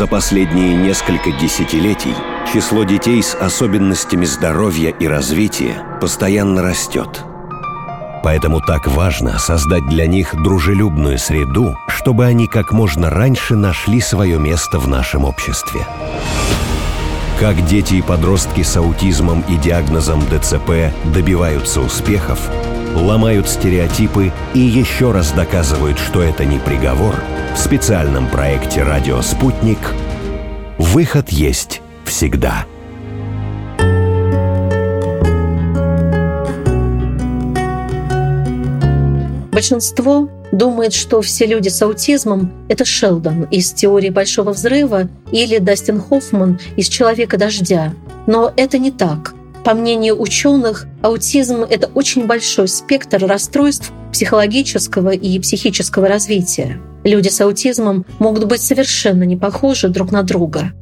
За последние несколько десятилетий число детей с особенностями здоровья и развития постоянно растет. Поэтому так важно создать для них дружелюбную среду, чтобы они как можно раньше нашли свое место в нашем обществе. Как дети и подростки с аутизмом и диагнозом ДЦП добиваются успехов, ломают стереотипы и еще раз доказывают, что это не приговор, в специальном проекте «Радио Спутник» выход есть всегда. Большинство думает, что все люди с аутизмом — это Шелдон из «Теории большого взрыва» или Дастин Хоффман из «Человека дождя». Но это не так. По мнению ученых, аутизм — это очень большой спектр расстройств психологического и психического развития. Люди с аутизмом могут быть совершенно не похожи друг на друга.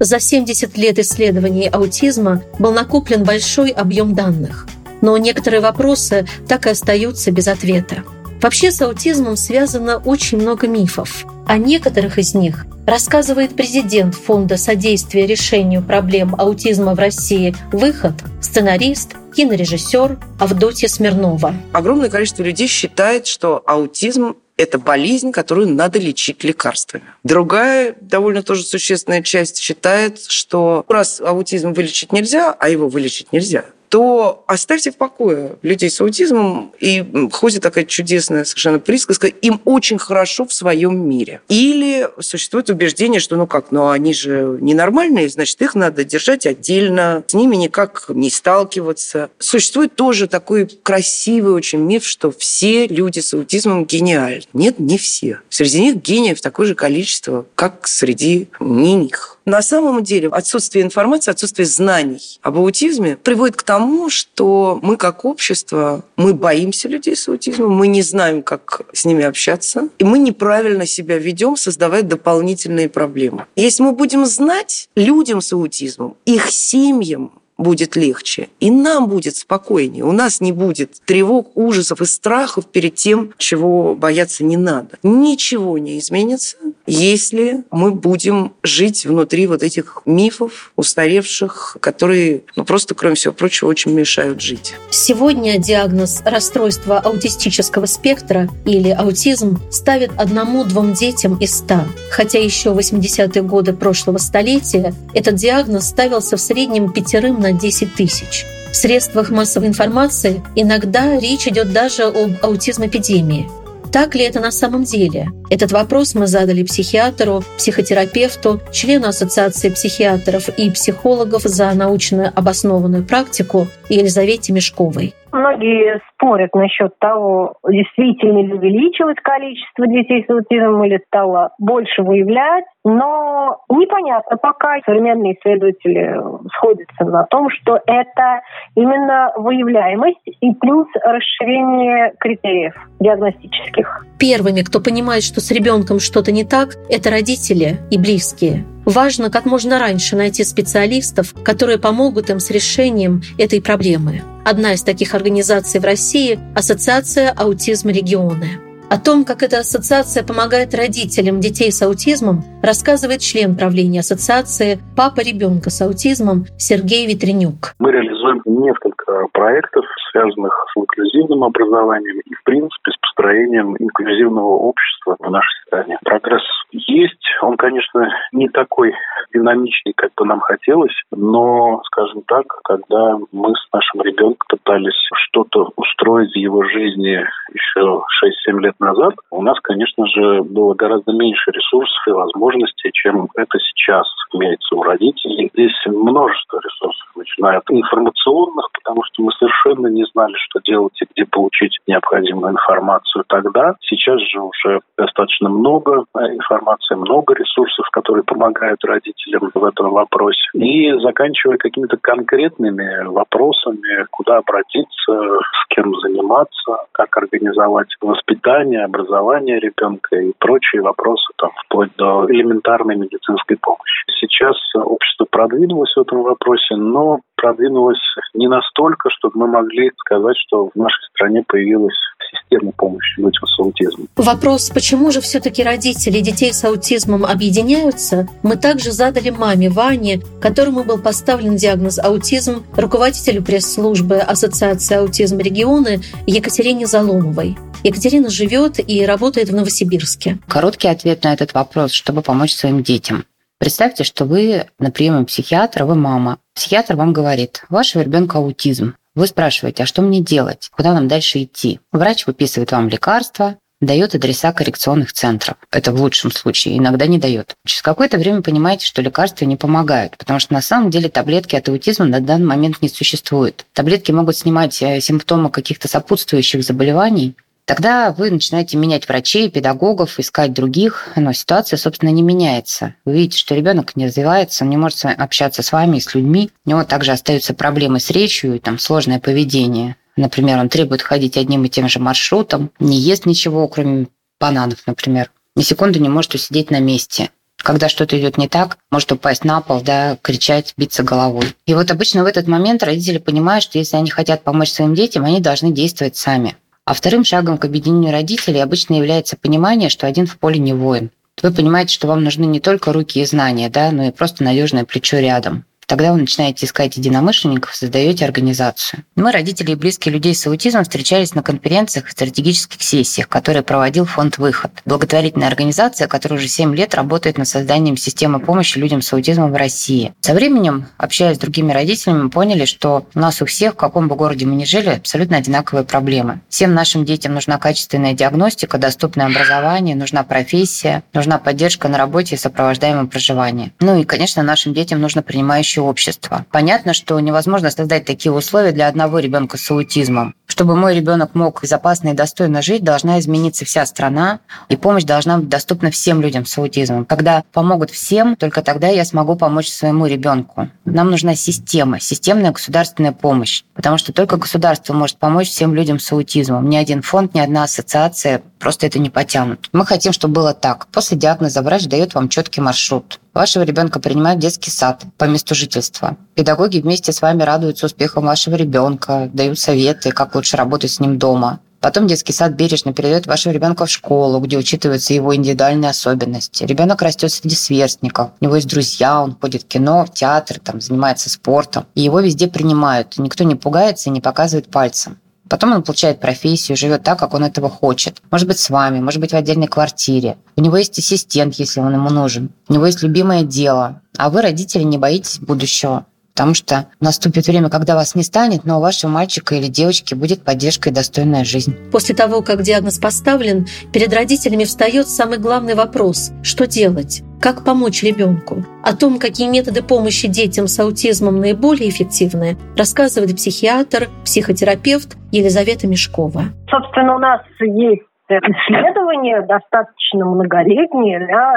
За 70 лет исследований аутизма был накоплен большой объем данных, но некоторые вопросы так и остаются без ответа. Вообще с аутизмом связано очень много мифов. О некоторых из них рассказывает президент Фонда содействия решению проблем аутизма в России «Выход», сценарист, кинорежиссер Авдотья Смирнова. Огромное количество людей считает, что аутизм это болезнь, которую надо лечить лекарствами. Другая, довольно тоже существенная часть считает, что раз аутизм вылечить нельзя, а его вылечить нельзя, то оставьте в покое людей с аутизмом. И ходит такая чудесная совершенно присказка, им очень хорошо в своем мире. Или существует убеждение, что ну как, ну они же ненормальные, значит, их надо держать отдельно, с ними никак не сталкиваться. Существует тоже такой красивый очень миф, что все люди с аутизмом гениальны. Нет, не все. Среди них гениев такое же количество, как среди не них. На самом деле отсутствие информации, отсутствие знаний об аутизме приводит к тому, что мы как общество, мы боимся людей с аутизмом, мы не знаем, как с ними общаться, и мы неправильно себя ведем, создавая дополнительные проблемы. Если мы будем знать людям с аутизмом, их семьям, будет легче, и нам будет спокойнее. У нас не будет тревог, ужасов и страхов перед тем, чего бояться не надо. Ничего не изменится, если мы будем жить внутри вот этих мифов устаревших, которые, ну, просто, кроме всего прочего, очень мешают жить. Сегодня диагноз расстройства аутистического спектра или аутизм ставит одному-двум детям из ста. Хотя еще в 80-е годы прошлого столетия этот диагноз ставился в среднем пятерым на 10 тысяч. В средствах массовой информации иногда речь идет даже об аутизм-эпидемии. Так ли это на самом деле? Этот вопрос мы задали психиатру, психотерапевту, члену Ассоциации психиатров и психологов за научно обоснованную практику Елизавете Мешковой. Многие спорят насчет того, действительно ли увеличилось количество детей с аутизмом или стало больше выявлять. Но непонятно пока. Современные исследователи сходятся на том, что это именно выявляемость и плюс расширение критериев диагностических. Первыми, кто понимает, что с ребенком что-то не так, это родители и близкие. Важно как можно раньше найти специалистов, которые помогут им с решением этой проблемы. Одна из таких организаций в России – Ассоциация аутизма регионы. О том, как эта ассоциация помогает родителям детей с аутизмом, рассказывает член правления ассоциации «Папа ребенка с аутизмом» Сергей Витренюк. Мы реализуем несколько проектов, связанных с инклюзивным образованием и, в принципе, с построением инклюзивного общества в нашей стране. Прогресс есть, он, конечно, не такой динамичный, как бы нам хотелось, но, скажем так, когда мы с нашим ребенком пытались что-то устроить в его жизни еще 6-7 лет назад, у нас, конечно же, было гораздо меньше ресурсов и возможностей, чем это сейчас имеется у родителей. Здесь множество ресурсов, начиная от информационных, потому что мы совершенно не знали, что делать и где получить необходимую информацию тогда. Сейчас же уже достаточно много информации, много ресурсов, которые помогают родителям в этом вопросе. И заканчивая какими-то конкретными вопросами, куда обратиться, с кем заниматься, как организовать воспитание, образование ребенка и прочие вопросы, там, вплоть до элементарной медицинской помощи. Сейчас общество продвинулось в этом вопросе, но продвинулось не настолько, чтобы мы могли сказать, что в нашей стране появилась системы помощи людям с аутизмом. Вопрос, почему же все-таки родители детей с аутизмом объединяются, мы также задали маме Ване, которому был поставлен диагноз аутизм, руководителю пресс-службы Ассоциации аутизм регионы Екатерине Заломовой. Екатерина живет и работает в Новосибирске. Короткий ответ на этот вопрос, чтобы помочь своим детям. Представьте, что вы на приеме психиатра, вы мама. Психиатр вам говорит, вашего ребенка аутизм. Вы спрашиваете, а что мне делать? Куда нам дальше идти? Врач выписывает вам лекарства, дает адреса коррекционных центров. Это в лучшем случае, иногда не дает. Через какое-то время понимаете, что лекарства не помогают, потому что на самом деле таблетки от аутизма на данный момент не существует. Таблетки могут снимать э, симптомы каких-то сопутствующих заболеваний, Тогда вы начинаете менять врачей, педагогов, искать других, но ситуация, собственно, не меняется. Вы видите, что ребенок не развивается, он не может общаться с вами и с людьми. У него также остаются проблемы с речью там сложное поведение. Например, он требует ходить одним и тем же маршрутом, не ест ничего, кроме бананов, например. Ни секунду не может усидеть на месте. Когда что-то идет не так, может упасть на пол, да, кричать, биться головой. И вот обычно в этот момент родители понимают, что если они хотят помочь своим детям, они должны действовать сами. А вторым шагом к объединению родителей обычно является понимание, что один в поле не воин. Вы понимаете, что вам нужны не только руки и знания, да, но и просто надежное плечо рядом. Тогда вы начинаете искать единомышленников, создаете организацию. Мы, родители и близкие людей с аутизмом, встречались на конференциях и стратегических сессиях, которые проводил фонд «Выход». Благотворительная организация, которая уже 7 лет работает над созданием системы помощи людям с аутизмом в России. Со временем, общаясь с другими родителями, мы поняли, что у нас у всех, в каком бы городе мы ни жили, абсолютно одинаковые проблемы. Всем нашим детям нужна качественная диагностика, доступное образование, нужна профессия, нужна поддержка на работе и сопровождаемое проживание. Ну и, конечно, нашим детям нужно принимающее помощи общества. Понятно, что невозможно создать такие условия для одного ребенка с аутизмом. Чтобы мой ребенок мог безопасно и достойно жить, должна измениться вся страна, и помощь должна быть доступна всем людям с аутизмом. Когда помогут всем, только тогда я смогу помочь своему ребенку. Нам нужна система, системная государственная помощь, потому что только государство может помочь всем людям с аутизмом. Ни один фонд, ни одна ассоциация просто это не потянут. Мы хотим, чтобы было так. После диагноза врач дает вам четкий маршрут. Вашего ребенка принимают в детский сад по месту жительства. Педагоги вместе с вами радуются успехам вашего ребенка, дают советы, как лучше работать с ним дома. Потом детский сад бережно передает вашего ребенка в школу, где учитываются его индивидуальные особенности. Ребенок растет среди сверстников, у него есть друзья, он ходит в кино, в театр, там, занимается спортом. И его везде принимают. Никто не пугается и не показывает пальцем. Потом он получает профессию, живет так, как он этого хочет. Может быть, с вами, может быть, в отдельной квартире. У него есть ассистент, если он ему нужен. У него есть любимое дело. А вы, родители, не боитесь будущего. Потому что наступит время, когда вас не станет, но у вашего мальчика или девочки будет поддержка и достойная жизнь. После того, как диагноз поставлен, перед родителями встает самый главный вопрос – что делать? Как помочь ребенку? О том, какие методы помощи детям с аутизмом наиболее эффективны, рассказывает психиатр, психотерапевт Елизавета Мешкова. Собственно, у нас есть исследования достаточно многолетние, да,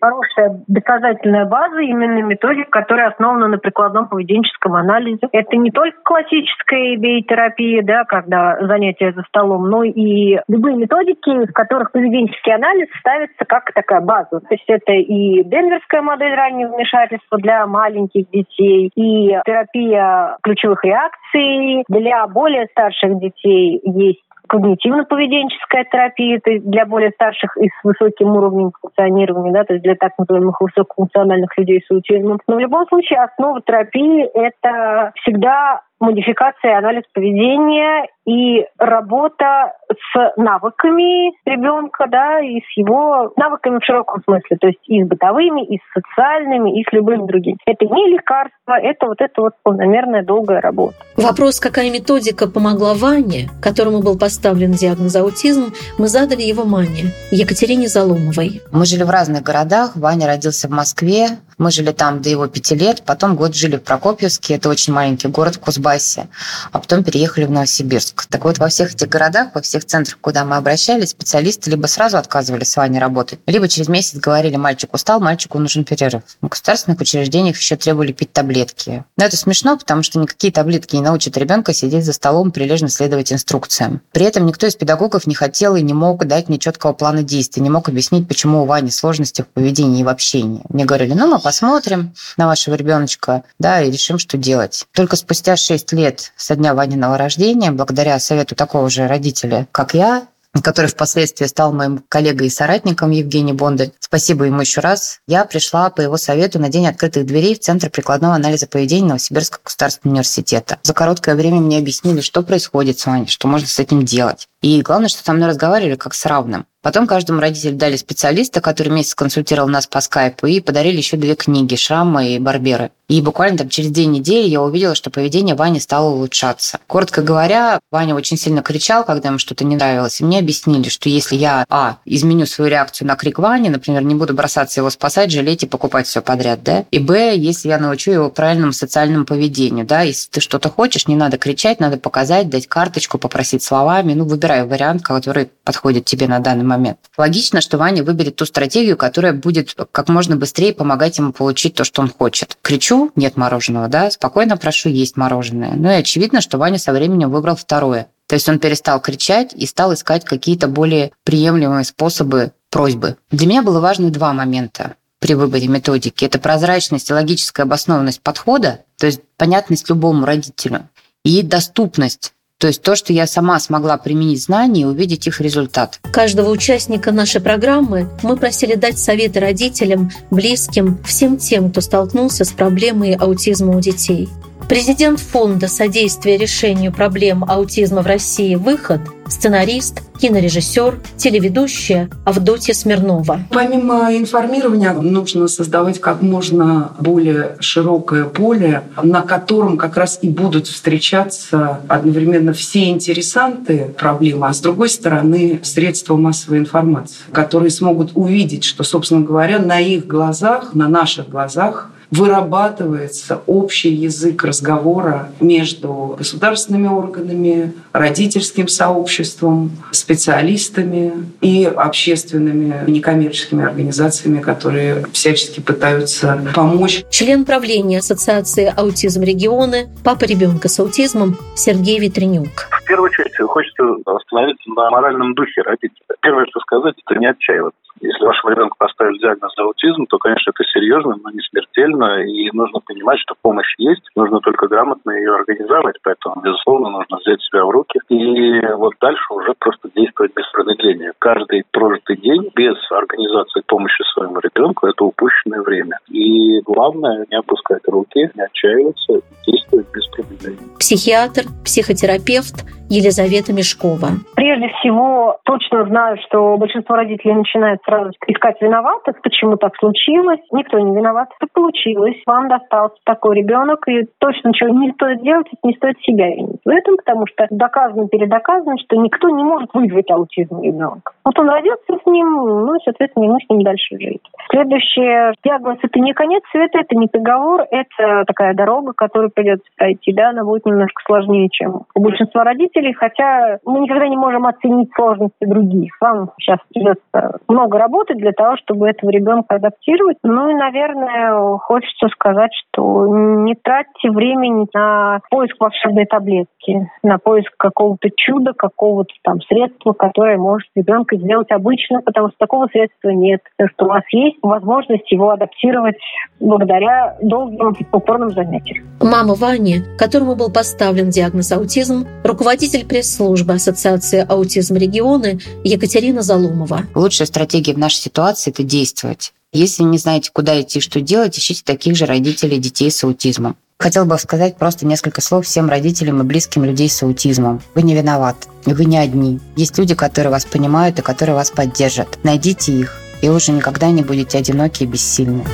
хорошая доказательная база, именно методика, которая основана на прикладном поведенческом анализе. Это не только классическая биотерапия, да, когда занятия за столом, но и любые методики, в которых поведенческий анализ ставится как такая база. То есть это и Денверская модель раннего вмешательства для маленьких детей, и терапия ключевых реакций. Для более старших детей есть когнитивно-поведенческая терапия, то есть для более старших и с высоким уровнем функционирования, да, то есть для так называемых высокофункциональных людей с аутизмом. Но в любом случае основа терапии – это всегда модификация и анализ поведения и работа с навыками ребенка, да, и с его навыками в широком смысле, то есть и с бытовыми, и с социальными, и с любыми другими. Это не лекарство, это вот это вот планомерная долгая работа. Вопрос, какая методика помогла Ване, которому был поставлен диагноз аутизм, мы задали его маме, Екатерине Заломовой. Мы жили в разных городах. Ваня родился в Москве, мы жили там до его пяти лет, потом год жили в Прокопьевске, это очень маленький город в Кузбассе, а потом переехали в Новосибирск. Так вот, во всех этих городах, во всех центрах, куда мы обращались, специалисты либо сразу отказывались с Ваней работать, либо через месяц говорили, мальчик устал, мальчику нужен перерыв. В государственных учреждениях еще требовали пить таблетки. Но это смешно, потому что никакие таблетки не научат ребенка сидеть за столом, прилежно следовать инструкциям. При этом никто из педагогов не хотел и не мог дать мне четкого плана действий, не мог объяснить, почему у Вани сложности в поведении и в общении. Мне говорили, ну, мы посмотрим на вашего ребеночка, да, и решим, что делать. Только спустя 6 лет со дня Ваниного рождения, благодаря совету такого же родителя, как я, который впоследствии стал моим коллегой и соратником Евгений Бондарь. Спасибо ему еще раз. Я пришла по его совету на День открытых дверей в Центр прикладного анализа поведения Новосибирского государственного университета. За короткое время мне объяснили, что происходит с вами, что можно с этим делать. И главное, что со мной разговаривали как с равным. Потом каждому родителю дали специалиста, который месяц консультировал нас по скайпу, и подарили еще две книги «Шрамы» и «Барберы». И буквально там через две недели я увидела, что поведение Вани стало улучшаться. Коротко говоря, Ваня очень сильно кричал, когда ему что-то не нравилось. И мне объяснили, что если я, а, изменю свою реакцию на крик Вани, например, не буду бросаться его спасать, жалеть и покупать все подряд, да, и, б, если я научу его правильному социальному поведению, да, если ты что-то хочешь, не надо кричать, надо показать, дать карточку, попросить словами, ну, выбирай вариант, который подходит тебе на данный момент. Логично, что Ваня выберет ту стратегию, которая будет как можно быстрее помогать ему получить то, что он хочет. Кричу, нет мороженого, да, спокойно прошу есть мороженое. Ну и очевидно, что Ваня со временем выбрал второе. То есть он перестал кричать и стал искать какие-то более приемлемые способы просьбы. Для меня было важно два момента при выборе методики. Это прозрачность и логическая обоснованность подхода, то есть понятность любому родителю, и доступность то есть то, что я сама смогла применить знания и увидеть их результат. Каждого участника нашей программы мы просили дать советы родителям, близким, всем тем, кто столкнулся с проблемой аутизма у детей. Президент Фонда содействия решению проблем аутизма в России «Выход» сценарист, кинорежиссер, телеведущая Авдотья Смирнова. Помимо информирования нужно создавать как можно более широкое поле, на котором как раз и будут встречаться одновременно все интересанты проблемы, а с другой стороны средства массовой информации, которые смогут увидеть, что, собственно говоря, на их глазах, на наших глазах вырабатывается общий язык разговора между государственными органами, родительским сообществом, специалистами и общественными некоммерческими организациями, которые всячески пытаются помочь. Член правления Ассоциации аутизм регионы, папа ребенка с аутизмом Сергей Ветренюк. В первую очередь хочется остановиться на моральном духе родителя. Первое, что сказать, это не отчаиваться. Если вашему ребенку поставили диагноз аутизм, то, конечно, это серьезно, но не смертельно, и нужно понимать, что помощь есть, нужно только грамотно ее организовать, поэтому, безусловно, нужно взять себя в руки и вот дальше уже просто действовать без промедления. Каждый прожитый день без организации помощи своему ребенку – это упущенное время. И главное – не опускать руки, не отчаиваться, действовать без промедления. Психиатр, психотерапевт Елизавета Мешкова. Прежде всего, точно знаю, что большинство родителей начинает сразу искать виноватых, почему так случилось. Никто не виноват, это получилось. Вам достался такой ребенок, и точно ничего не стоит делать, не стоит себя винить в этом, потому что доказано, передоказано, что никто не может вызвать аутизм ребенка. Вот он родился с ним, ну и, соответственно, ему с ним дальше жить. Следующее, диагноз – это не конец света, это не приговор, это такая дорога, которую придется пройти, да, она будет немножко сложнее, чем у большинства родителей, хотя мы никогда не можем оценить сложности других. Вам сейчас придется много работать для того, чтобы этого ребенка адаптировать. Ну и, наверное, хочется сказать, что не тратьте времени на поиск волшебной таблетки, на поиск какого-то чуда, какого-то там средства, которое может ребенка сделать обычно, потому что такого средства нет. То, что у вас есть возможность его адаптировать благодаря долгим упорным занятиям. Мама Вани, которому был поставлен диагноз аутизм, руководитель пресс-службы Ассоциации аутизм регионы Екатерина Заломова. Лучшая стратегия в нашей ситуации – это действовать. Если не знаете, куда идти, что делать, ищите таких же родителей детей с аутизмом. Хотел бы сказать просто несколько слов всем родителям и близким людей с аутизмом. Вы не виноваты, вы не одни. Есть люди, которые вас понимают и которые вас поддержат. Найдите их, и уже никогда не будете одиноки и бессильны.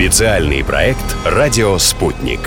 Специальный проект «Радио Спутник».